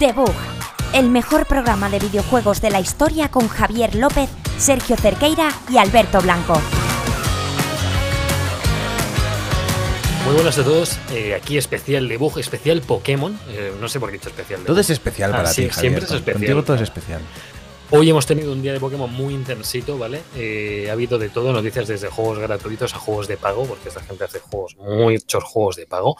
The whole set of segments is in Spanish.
Debug, el mejor programa de videojuegos de la historia con Javier López, Sergio Cerqueira y Alberto Blanco. Muy buenas a todos, eh, aquí especial debug, especial Pokémon, eh, no sé por qué he dicho especial. Todo es especial Ah, para sí, ti, Javier. siempre es especial. Contigo todo es especial. Hoy hemos tenido un día de Pokémon muy intensito, ¿vale? Eh, ha habido de todo, noticias desde juegos gratuitos a juegos de pago, porque esta gente hace juegos, muchos juegos de pago.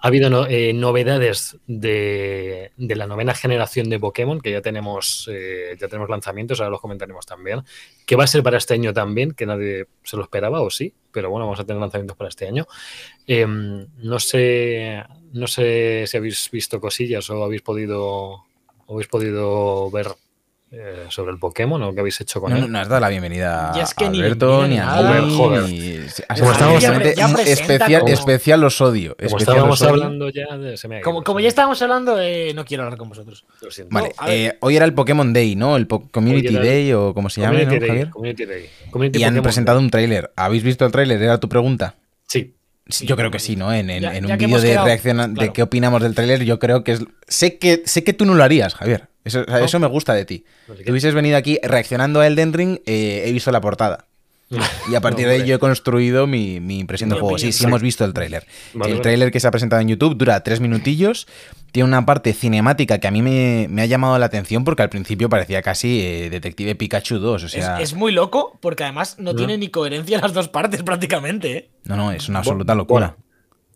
Ha habido no- eh, novedades de, de la novena generación de Pokémon, que ya tenemos, eh, ya tenemos lanzamientos, ahora los comentaremos también. Que va a ser para este año también, que nadie se lo esperaba, o sí, pero bueno, vamos a tener lanzamientos para este año. Eh, no sé, no sé si habéis visto cosillas o habéis podido, o habéis podido ver eh, sobre el Pokémon o qué habéis hecho con No, él. no, no has dado la bienvenida Y es que a Alberto, ni ni a Así Como estábamos- especial, como- especial los odio. Como especial estábamos los odio. hablando ya de, se me ha ido, Como, como ya estábamos hablando, eh, no quiero hablar con vosotros. Lo siento. Vale, No, eh, hoy era el Pokémon Day, ¿no? El po- Community el Day o como se llame, Community ¿no, Day, Javier? Community Day. Community Y han presentado Day. un tráiler. ¿Habéis visto el tráiler? Era tu pregunta. Sí, Yo creo que sí, ¿no? En, en- Ya- en ya un vídeo de reacción de qué opinamos del tráiler, yo creo que es... Sé que, sé que tú no lo harías, Javier. Eso, No. eso me gusta de ti. Si hubieses venido aquí reaccionando a Elden Ring, eh, he visto la portada. Y a partir No, de ahí yo he construido mi, mi impresión del juego. Sí, opinión. sí Sí. hemos visto el tráiler. El tráiler que se ha presentado en YouTube dura tres minutillos. Tiene una parte cinemática que a mí me, me ha llamado la atención porque al principio parecía casi eh, Detective Pikachu 2. O Es, sea, es muy loco porque además no No. tiene ni coherencia las dos partes prácticamente. ¿eh? no, no, es una absoluta locura. bueno,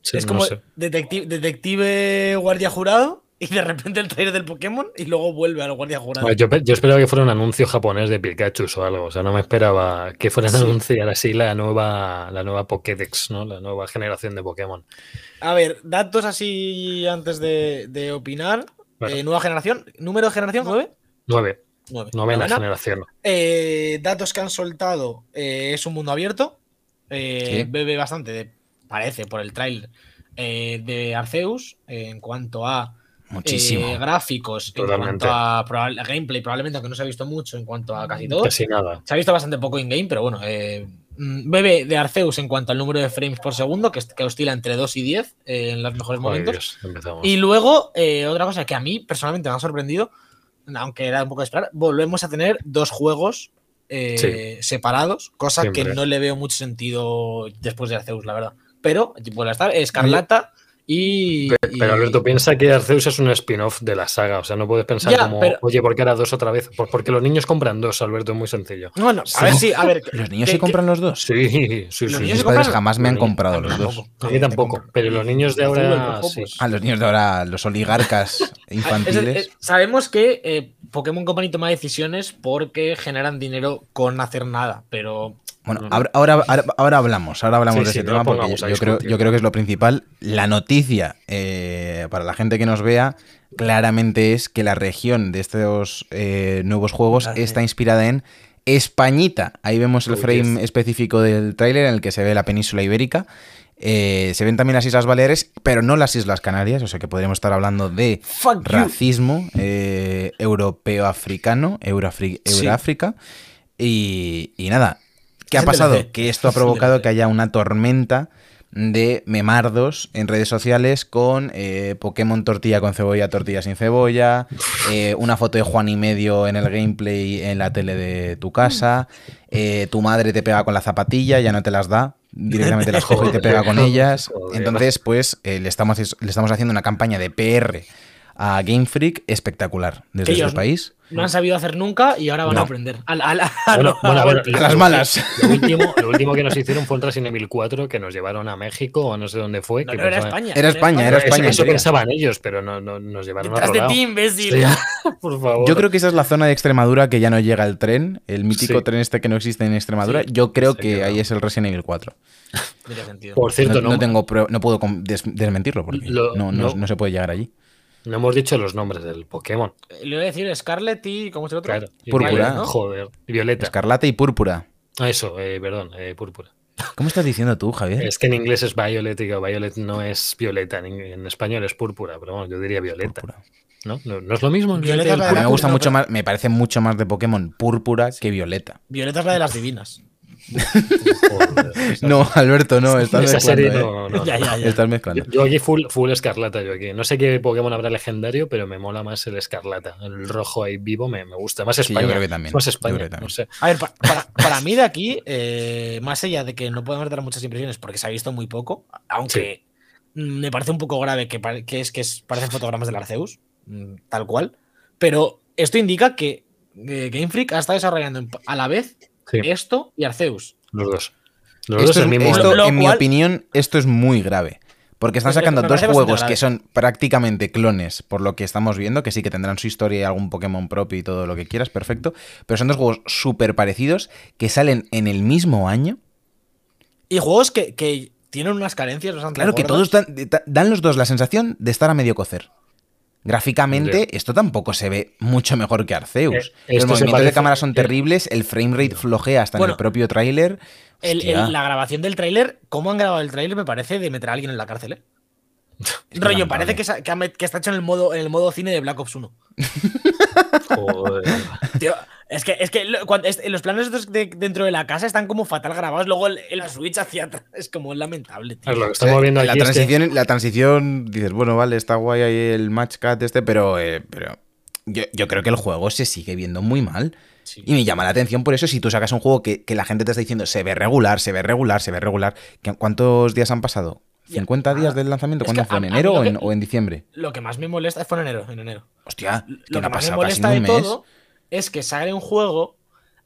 sí, es no como sé. detective, detective guardia jurado y de repente el trailer del Pokémon y luego vuelve al guardia jurado. Bueno, Yo, pe- yo esperaba que fuera un anuncio japonés de Pikachu o algo. O sea, no me esperaba que fueran a Sí. anunciar así la nueva, la nueva Pokédex, ¿no? La nueva generación de Pokémon. A ver, datos así antes de, de opinar. Bueno. Eh, nueva generación. ¿Número de generación? ¿Nueve? Nueve, Nueve. novena Novena. generación. Eh, datos que han soltado. eh, es un mundo abierto. eh, Sí. Bebe bastante, de- parece, por el trailer, eh, de Arceus. eh, en cuanto a Muchísimo. eh, gráficos, en Totalmente. cuanto a probable- gameplay, probablemente, aunque no se ha visto mucho en cuanto a casi todo. Casi nada. Se ha visto bastante poco in-game, pero bueno. eh, mm, bebe de Arceus en cuanto al número de frames por segundo, que, que oscila entre 2 y 10 eh, en los mejores momentos. Dios, empezamos. Y luego, eh, otra cosa que a mí personalmente me ha sorprendido, aunque era un poco de esperar, volvemos a tener dos juegos eh, separados, cosa que Siempre. no le veo mucho sentido después de Arceus, la verdad. Pero vuelve a estar Escarlata y. Pe- y- Pero Alberto piensa que Arceus es un spin-off de la saga, o sea, no puedes pensar Ya, como, pero- oye, ¿por qué era dos otra vez? Pues porque los niños compran dos, Alberto, es muy sencillo. Bueno, a ver si. A ver, ¿Los niños que- se compran los dos? Sí, sí, sí. Los sí. niños Mis padres compran- jamás me han comprado los dos. A mí tampoco, pero los niños de ahora sí. A los niños de ahora, los oligarcas Es- infantiles. es- sabemos que eh, Pokémon Company toma decisiones porque generan dinero con hacer nada, pero Bueno, ahora, ahora, ahora- hablamos, ahora hablamos Sí, de sí, ese tema porque yo, creo, yo creo que es lo principal. La noticia eh, para la gente que nos vea claramente es que la región de estos eh, nuevos juegos Vale. está inspirada en Españita. Ahí vemos el frame específico del tráiler en el que se ve la península ibérica. Eh, se ven también las Islas Baleares, pero no las Islas Canarias, o sea que podríamos estar hablando de fuck racismo europeo-africano, Euroafri- Sí. Euráfrica. Y, y nada, ¿qué ha pasado? Que esto ha provocado que haya una tormenta de memardos en redes sociales con eh, Pokémon tortilla con cebolla, tortilla sin cebolla, eh, una foto de Juan y medio en el gameplay en la tele de tu casa, eh, tu madre te pega con la zapatilla, ya no te las da, directamente las coge y te pega con ellas. Entonces, pues le, estamos, le estamos haciendo una campaña de PR a Game Freak espectacular desde su ellos- país. no han sabido hacer nunca y ahora van No. a aprender. A la- a la- Bueno, a bueno, a ver, golpes. A las malas. Lo último, lo último que nos hicieron fue un Resident Evil 4 que nos llevaron a México o no sé dónde fue. No, que no, era España. Era España, era Eso- España, Eso, pensaban ellos, pero no, no- nos llevaron a otro de lado. ti, imbécil. Sí, por favor. Yo creo que esa es la zona de Extremadura que ya no llega el tren, el mítico Sí. tren este que no existe en Extremadura. Sí. Yo creo Sí, que claro. ahí es el Resident Evil 4. Tiene sentido. Por cierto, no, no, no tengo no puedo desmentirlo porque Lo- no, no- no. no se puede llegar allí. No hemos dicho los nombres del Pokémon. Eh, Le voy a decir Scarlet y. ¿Cómo es el otro? Claro. Púrpura. Violet, ¿no? Joder. y Violeta. Escarlata y púrpura. Ah, eso, eh, perdón, eh, púrpura. ¿Cómo estás diciendo tú, Javier? Es que en inglés es Violet y Violet no es violeta, en, en español es púrpura, pero bueno, yo diría violeta. Púrpura. ¿No? ¿No, no es lo mismo? Violeta y es la A de mí me la gusta púrpura, mucho pero- más, me parece mucho más de Pokémon púrpura que violeta. Violeta es la de las divinas. Joder, No, Alberto, no, estás esa mezclando. serie ¿eh? no, no, Ya, no. ya, ya. Estás mezclando. Yo, yo aquí full, full escarlata, yo aquí. No sé qué Pokémon habrá legendario, pero me mola más el escarlata. El rojo ahí vivo me, me gusta. Más Sí, España. yo creo que también. Más España, creo que también. no sé. A ver, pa- para, para mí de aquí, eh, más allá de que no podemos dar muchas impresiones porque se ha visto muy poco, aunque me parece un poco grave que, que es que es- parecen fotogramas del Arceus, mm, tal cual, pero esto indica que eh, Game Freak ha estado desarrollando a la vez Sí, esto y Arceus. los dos. Los Esto dos es- el mismo esto, en mi opinión, esto es muy grave. Porque están sacando dos juegos que son prácticamente clones, por lo que estamos viendo, que sí que tendrán su historia y algún Pokémon propio y todo lo que quieras, perfecto. Pero son dos juegos súper parecidos que salen en el mismo año. Y juegos que, que tienen unas carencias bastante Claro que gordas. todos dan, da- dan los dos la sensación de estar a medio cocer. Gráficamente, esto tampoco se ve mucho mejor que Arceus. Eh, Los movimientos de cámara son eh, terribles, el frame rate flojea hasta en el propio tráiler. La grabación del tráiler, cómo han grabado el tráiler me parece de meter a alguien en la cárcel, ¿eh? Es Rollo, parece que está hecho en el modo, en el modo cine de Black Ops 1. Joder. Tío, es que, es que lo- cuando- es- los planos de- dentro de la casa están como fatal grabados. Luego el, el switch hacia atrás es como lamentable, tío. Es lo que estamos viendo la aquí es que- transición, la transición, dices, bueno, vale, está guay ahí el match cat este, pero, eh, pero yo, yo creo que el juego se sigue viendo muy mal. Sí. Y me llama la atención por eso si tú sacas un juego que, que la gente te está diciendo se ve regular, se ve regular, se ve regular. ¿Qué- ¿Cuántos días han pasado? Ya. ¿50 días Ah, del lanzamiento? ¿Cuándo fue? ¿En enero o en, o en diciembre? Lo que más me molesta fue en enero. En enero. Hostia, Lo no que más me molesta de todo es que sale un juego.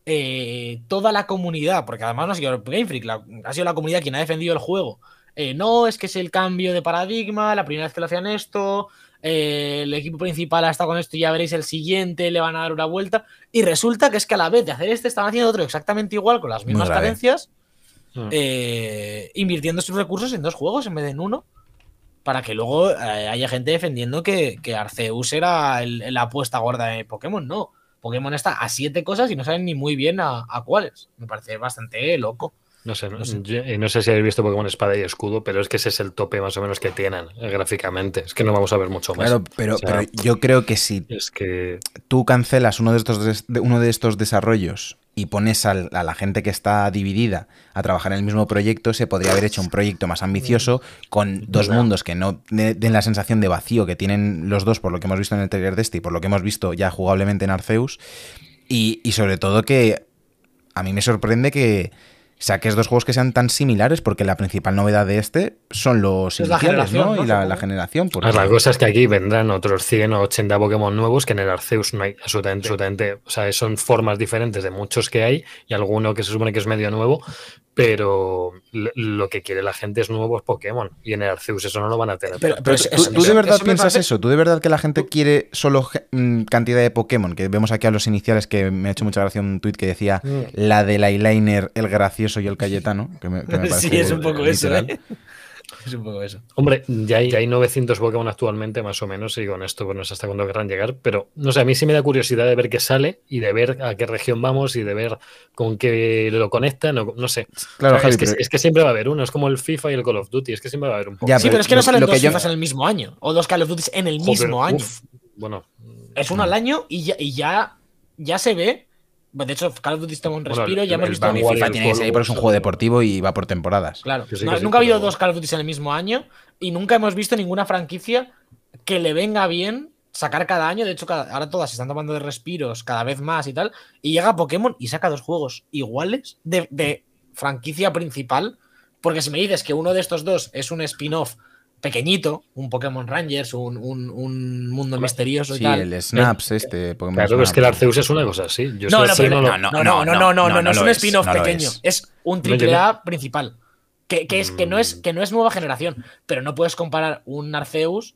eh, toda la comunidad, porque además no ha sido Game Freak, la- ha sido la comunidad quien ha defendido el juego. Eh, no, es que es el cambio de paradigma, la primera vez que lo hacían esto, eh, el equipo principal ha estado con esto y ya veréis el siguiente, le van a dar una vuelta. Y resulta que es que a la vez de hacer este, están haciendo otro exactamente igual, con las mismas carencias, Mm. eh, invirtiendo sus recursos en dos juegos en vez de en uno. Para que luego eh, haya gente defendiendo que, que Arceus era la apuesta gorda de Pokémon. No. Pokémon está a siete cosas y no saben ni muy bien a, a cuáles. Me parece bastante loco. No sé, no, sé. yo- y no sé si habéis visto Pokémon Espada y Escudo, pero es que ese es el tope más o menos que tienen eh, gráficamente. Es que no vamos a ver mucho más. Claro, pero, O sea, pero yo creo que si Es que. tú cancelas uno de estos, de- uno de estos desarrollos y pones a la gente que está dividida a trabajar en el mismo proyecto, se podría haber hecho un proyecto más ambicioso con dos mundos que no de- den la sensación de vacío que tienen los dos por lo que hemos visto en el trailer de este y por lo que hemos visto ya jugablemente en Arceus. Y, y sobre todo que a mí me sorprende que saques dos juegos que sean tan similares porque la principal novedad de este son los Es la iniciales, ¿no? Y la, generación. por la cosa es que aquí vendrán otros 100 o 80 Pokémon nuevos que en el Arceus no hay absolutamente, absolutamente. O sea, son formas diferentes de muchos que hay y alguno que se supone que es medio nuevo, pero lo, que quiere la gente es nuevos Pokémon y en el Arceus eso no lo van a tener. Pero- Pero eso- ¿tú, eso- tú de verdad piensas parece- eso? ¿Tú de verdad que la gente quiere solo mm, cantidad de Pokémon? Que vemos aquí a los iniciales que me ha hecho mucha gracia un tuit que decía Mm. la del eyeliner, el gracioso y el Cayetano. Que me, que me parece sí, es un poco eso. ¿eh? Es un poco eso. Hombre, ya hay, ya hay 900 Pokémon actualmente, más o menos, y con esto pues no sé hasta cuándo querrán llegar, pero no sé, a mí sí me da curiosidad de ver qué sale y de ver a qué región vamos y de ver con qué lo conectan, o, no sé. Claro, O sea, Javi, es, que, pero- es que siempre va a haber uno, es como el FIFA y el Call of Duty, es que siempre va a haber un Ya, sí, pero pero es que no salen lo dos que yo- FIFAs en el mismo año. O dos Call of Duty en el mismo Joder, año. uf, bueno, Es uno al año y ya, y ya, ya se ve. De hecho, Call of Duty toma un Bueno, respiro. el- ya hemos visto. Y FIFA tiene que ser, Call pero es un juego deportivo y va por temporadas. Claro, Que sí, no- que sí, nunca ha habido pero- dos Call of Duty en el mismo año y nunca hemos visto ninguna franquicia que le venga bien sacar cada año. De hecho, cada- ahora todas se están tomando de respiros cada vez más y tal. Y llega Pokémon y saca dos juegos iguales de, de franquicia principal. Porque si me dices que uno de estos dos es un spin-off pequeñito, un Pokémon Rangers, un, un- un mundo misterioso y Sí, tal. el Snaps este, Pokémon claro, es que el Snaps. Arceus es una cosa así. Yo No, no, pero no no, no, no, no, no, no, no, no, no es un spin-off pequeño. es. Es un No, triple A principal. Que, que es, que, no es, Mm. que no es nueva generación, pero no puedes comparar un Arceus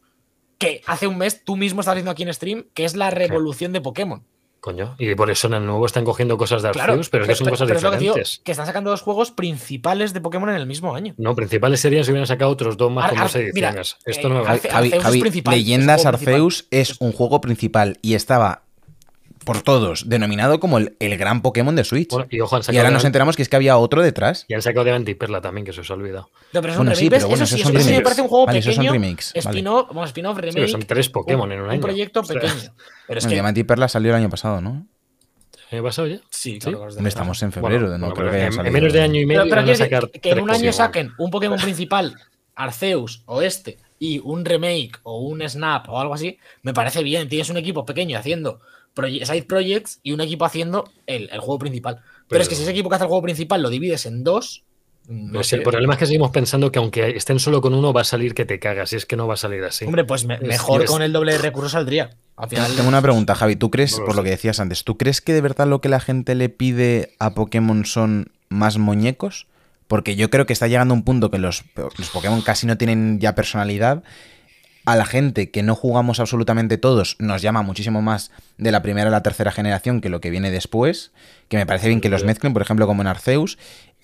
que hace un mes tú mismo estás viendo aquí en stream, que es la revolución de Pokémon. Coño, y por eso en el nuevo están cogiendo cosas de Arceus, Claro, pero es que son cosas pero es lo que digo, diferentes. que están sacando dos juegos principales de Pokémon en el mismo año. No, principales serían si hubieran sacado otros dos más Ar- con Ar- dos mira, ediciones. Esto eh, no Javi, Arce- Javi- Javi, Leyendas un juego principal. Arceus es un juego principal y estaba por todos denominado como el, el gran Pokémon de Switch. Bueno, y ojo, ahora de- nos enteramos que es que había otro detrás. y han sacado de Antiperla también, que se os ha olvidado. No, pero es Bueno, un sí, pero bueno, eso sí, esos eso son sí me remakes. parece un juego Vale, esos son pequeño, remakes, vale. spin-off, bueno, spin-off, remake. son tres Pokémon en un año. Un proyecto O sea, pequeño. Pero es Bueno, que Diamante y Perla salió el año pasado, ¿no? el año pasado ya. Sí, ¿Sí? claro. estamos en febrero, Bueno, no creo pero que en, menos de año y medio Pero, pero van a quiero decir sacar que en un año saquen un Pokémon principal, Arceus o este, y un remake o un Snap o algo así, me parece bien. Tienes un equipo pequeño haciendo proye- side projects y un equipo haciendo el, el juego principal. Pero, Pero- es que si ese equipo que hace el juego principal lo divides en dos, no Pero si sé. el problema es que seguimos pensando que aunque estén solo con uno va a salir que te cagas y es que no va a salir así. Hombre, pues me- Es- mejor es- con el doble de recursos saldría. Al final, Tengo una pregunta, Javi. ¿Tú crees, No por lo que decías antes, ¿tú crees que de verdad lo que la gente le pide a Pokémon son más muñecos? Porque yo creo que está llegando un punto que los, los Pokémon casi no tienen ya personalidad. A la gente que no jugamos absolutamente todos nos llama muchísimo más de la primera a la tercera generación que lo que viene después. Que me parece bien que los mezclen, por ejemplo, como en Arceus.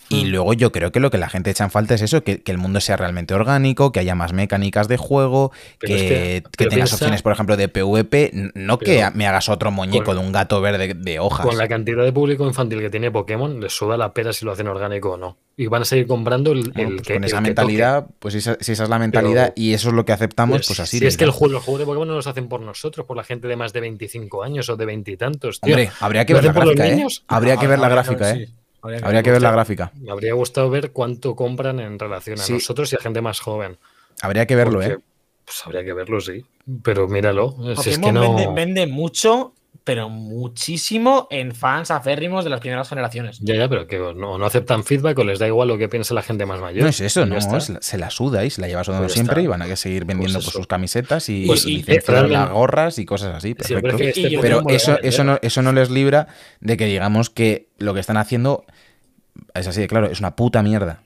Y Hmm. luego yo creo que lo que la gente echa en falta es eso, que, que el mundo sea realmente orgánico, que haya más mecánicas de juego, Pero que, es que- tengas piensa- opciones, por ejemplo, de PvP, no que me hagas otro muñeco con- de un gato verde de hojas. Con la cantidad de público infantil que tiene Pokémon, les suda la pera si lo hacen orgánico o no. Y van a seguir comprando el, Bueno, el pues que con esa mentalidad, pues si esa, si esa es la mentalidad Pero- y eso es lo que aceptamos, pues así. Si es que el juego, los juegos de Pokémon no los hacen por nosotros, por la gente de más de 25 años o de veintitantos. Hombre, habría que ¿Lo ver la los gráfica, ¿eh? Habría que ver la gráfica, ¿eh? Habría que Habría que ver la gráfica. Me habría gustado ver cuánto compran en relación a Sí. nosotros y a gente más joven. Habría que verlo, Porque, ¿eh? Pues habría que verlo, sí. Pero míralo. Si es que Pokémon no. vende, vende mucho, pero muchísimo en fans aférrimos de las primeras generaciones. Ya, ya, pero que no, no aceptan feedback o les da igual lo que piense la gente más mayor. No es eso, no, es se la suda y se la lleva sudando Pues siempre está. y van a seguir vendiendo pues, eso. sus camisetas y, Pues, y y licencias realmente- las gorras y cosas así. Sí, Perfecto. pero es que este Pero eso, eso, no, eso no les libra de que digamos que lo que están haciendo es así de claro, es una puta mierda.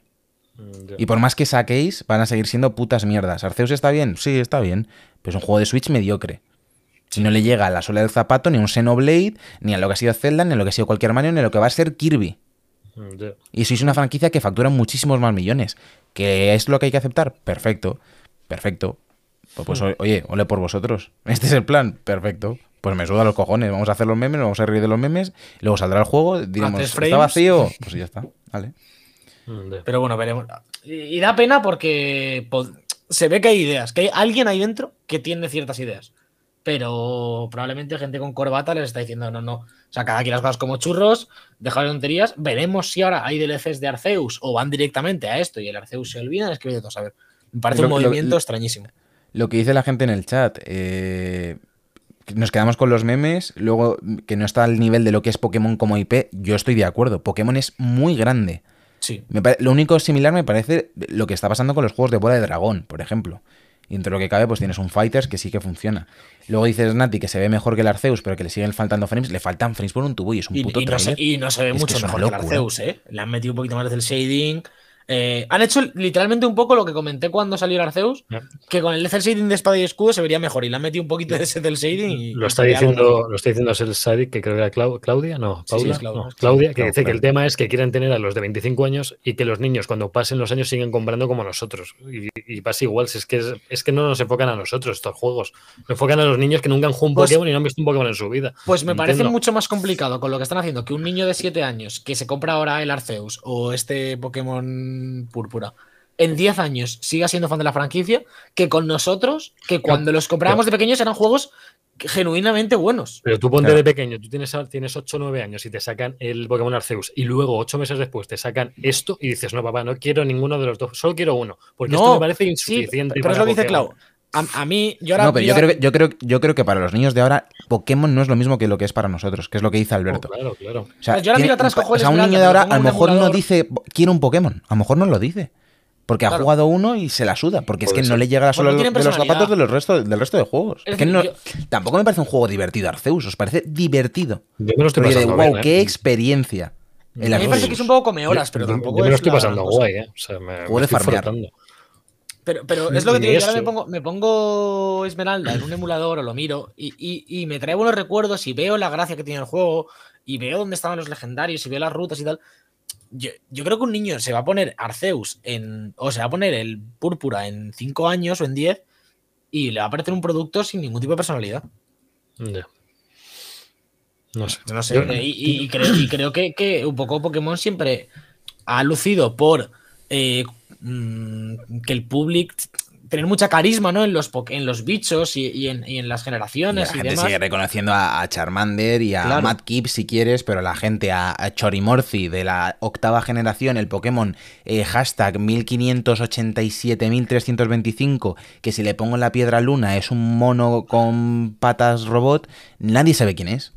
Mm. Y por más que saquéis, van a seguir siendo putas mierdas. ¿Arceus está bien? Sí, está bien. Pero es un juego de Switch mediocre. Si no le llega a la suela del zapato, ni a un Xenoblade, ni a lo que ha sido Zelda, ni a lo que ha sido cualquier Mario, ni a lo que va a ser Kirby. Mm, ya. Y sois una franquicia que factura muchísimos más millones. ¿Que es lo que hay que aceptar? Perfecto. Perfecto. Pues, pues, o- oye, ole por vosotros. Este es el plan. Perfecto. Pues me suda los cojones. Vamos a hacer los memes, vamos a reír de los memes. y Luego saldrá el juego, diremos, ¿está vacío? Pues ya está. Vale. Mm. Pero bueno, veremos. Y, da pena porque se ve que hay ideas, que hay alguien ahí dentro que tiene ciertas ideas. Pero probablemente gente con corbata les está diciendo, no, no. O sea, cada quien las cosas como churros, dejar de tonterías. Veremos si ahora hay DLCs de Arceus o van directamente a esto y el Arceus se olvida. Es que todo saber. Me parece Lo- un movimiento lo- extrañísimo. Lo que dice la gente en el chat, eh, nos quedamos con los memes, luego que no está al nivel de lo que es Pokémon como IP, yo estoy de acuerdo. Pokémon es muy grande. Sí. Me lo único similar me parece lo que está pasando con los juegos de bola de dragón, por ejemplo. Y entre lo que cabe, pues tienes un Fighters que sí que funciona. Luego dices Nati que se ve mejor que el Arceus, pero que le siguen faltando frames. Le faltan frames por un tubo y es un Y, puto y no se, y no se ve Es mucho mejor que el. Arceus, ¿eh? Le han metido un poquito más del shading. Eh, han hecho literalmente un poco lo que comenté cuando salió el Arceus, que con el cel shading de espada y escudo se vería mejor. Y le han metido un poquito de ese del shading. Y Lo está diciendo, lo está diciendo Sadik, que creo que era Clau- Claudia, no, Sí, sí, Paula, es Claudia. no, Claudia, que dice que el tema es que quieren tener a los de 25 años y que los niños cuando pasen los años siguen comprando como nosotros. Y, y pasa igual, si es que es, es que no nos enfocan a nosotros estos juegos. Nos enfocan a los niños que nunca han jugado un Pues- Pokémon y no han visto un Pokémon en su vida. Pues me parece mucho más complicado con lo que están haciendo que un niño de 7 años que se compra ahora el Arceus o este Pokémon Púrpura en 10 años siga siendo fan de la franquicia que con nosotros, que cuando los comprábamos de pequeños eran juegos genuinamente buenos. Pero tú ponte Claro. de pequeño, tú tienes, tienes 8 o 9 años y te sacan el Pokémon Arceus y luego 8 meses después te sacan esto y dices, no, papá, no quiero ninguno de los dos, solo quiero uno. Porque esto No, me parece Sí, insuficiente. pero es para lo dice Pokémon. Clau. A, a mí, yo ahora. No, pero yo creo, que, yo, creo, yo creo que para los niños de ahora, Pokémon no es lo mismo que lo que es para nosotros, que es lo que dice Oh, Alberto. claro, claro. O sea, Pues yo ahora tiene- miro atrás, cojo el o sea, un niño de ahora a lo mejor no dice quiero un Pokémon, a lo mejor no lo dice. Porque ha Claro. jugado uno y se la suda, porque es que no le llega la Pues sola no de los zapatos de los resto, del resto de juegos. Es Es que decir, no- yo- Tampoco me parece un juego divertido Arceus, os parece divertido. Yo me lo estoy Rollo de, pasando wow, bien, ¿eh? qué experiencia. A mí me parece que es un poco come horas, pero tampoco Yo me lo es estoy pasando guay, ¿eh? O sea, me, Juego me de estoy farmear. frotando. Pero, pero es lo que te digo, yo ahora me pongo, me pongo Esmeralda en un emulador o lo miro y, y- y me trae buenos recuerdos y veo la gracia que tiene el juego y veo dónde estaban los legendarios y veo las rutas y tal. Yo, yo creo que un niño se va a poner Arceus en. o se va a poner el Púrpura en 5 años o en 10 y le va a parecer un producto sin ningún tipo de personalidad. Ya. No sé. No sé. Yo- y, y- y creo, y creo que, que un poco Pokémon siempre ha lucido por eh, mm, que el público tener mucha carisma, ¿no? En los, en los bichos y, y en, y en las Y generaciones la y, gente demás. sigue reconociendo a, a Charmander y a Claro. Matt Kip si quieres, pero la gente a, a Chorimorci de la octava generación, el Pokémon eh, hashtag 1587.325, que si le pongo en la piedra luna es un mono con patas robot, nadie sabe quién es.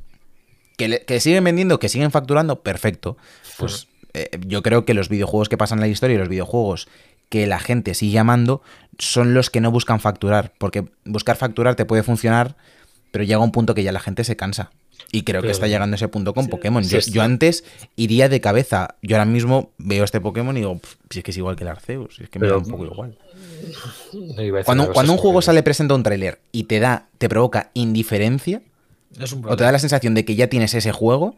Que, le- que siguen vendiendo, que siguen facturando, perfecto. Pues eh, yo creo que los videojuegos que pasan en la historia y los videojuegos que la gente sigue amando son los que no buscan facturar. Porque buscar facturar te puede funcionar, pero llega un punto que ya la gente se cansa. Y creo que está llegando ese punto con Pokémon. sí, Yo, sí. yo antes iría de cabeza. Yo ahora mismo veo este Pokémon y digo, "Pf, si es que es igual que el Arceus, si es que me da un poco igual. No Cuando, cuando un juego sale presenta un tráiler y te da, te provoca indiferencia, Es un o te da la sensación de que ya tienes ese juego,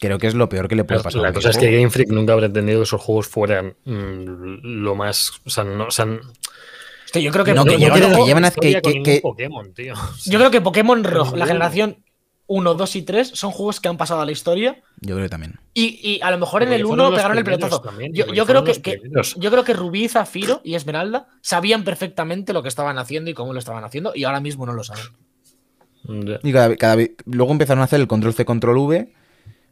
creo que es lo peor que le puede pasar. la cosa es que. Game Freak nunca habrá entendido que esos juegos fueran mm, lo más. O sea, no, o sea, yo creo que No, que llevan- que una llevan a- historia que- con que- ningún que- Pokémon, tío. O sea, Yo creo que Pokémon Rojo, la generación 1, 2 y 3 son juegos que han pasado a la historia Yo creo que también. y, y a lo mejor en el fueron 1 los pegaron el pelotazo. también, Yo, creo que, que- yo creo que Rubí, Zafiro y Esmeralda sabían perfectamente lo que estaban haciendo y cómo lo estaban haciendo y ahora mismo no lo saben. Y cada, cada luego empezaron a hacer el control C, control V.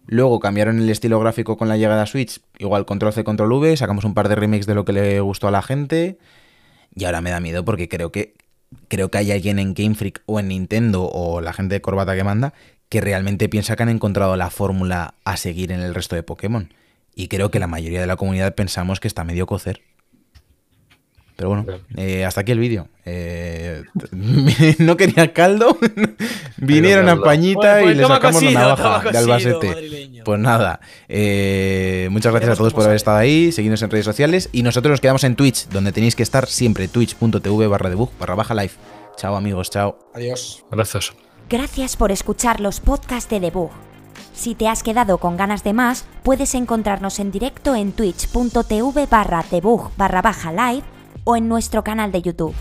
Luego cambiaron el estilo gráfico con la llegada a Switch. Igual control C, control V. Sacamos un par de remakes de lo que le gustó a la gente. Y ahora me da miedo porque creo que creo que hay alguien en Game Freak o en Nintendo o la gente de corbata que manda que realmente piensa que han encontrado la fórmula a seguir en el resto de Pokémon. Y creo que la mayoría de la comunidad pensamos que está medio cocer. Pero bueno, eh, hasta aquí el vídeo. Eh, no quería caldo. Vinieron a. Pañita Bueno, pues y le sacamos la cosido, navaja de Albacete. madrileño. Pues nada, eh, muchas gracias a todos por haber estado ahí. Seguidnos en redes sociales. Y nosotros nos quedamos en Twitch, donde tenéis que estar siempre. Twitch.tv barra debug barra baja live. Chao amigos, chao. Adiós. Gracias. Gracias por escuchar los podcasts de Debug. Si te has quedado con ganas de más, puedes encontrarnos en directo en twitch.tv barra debug barra baja live o en nuestro canal de YouTube.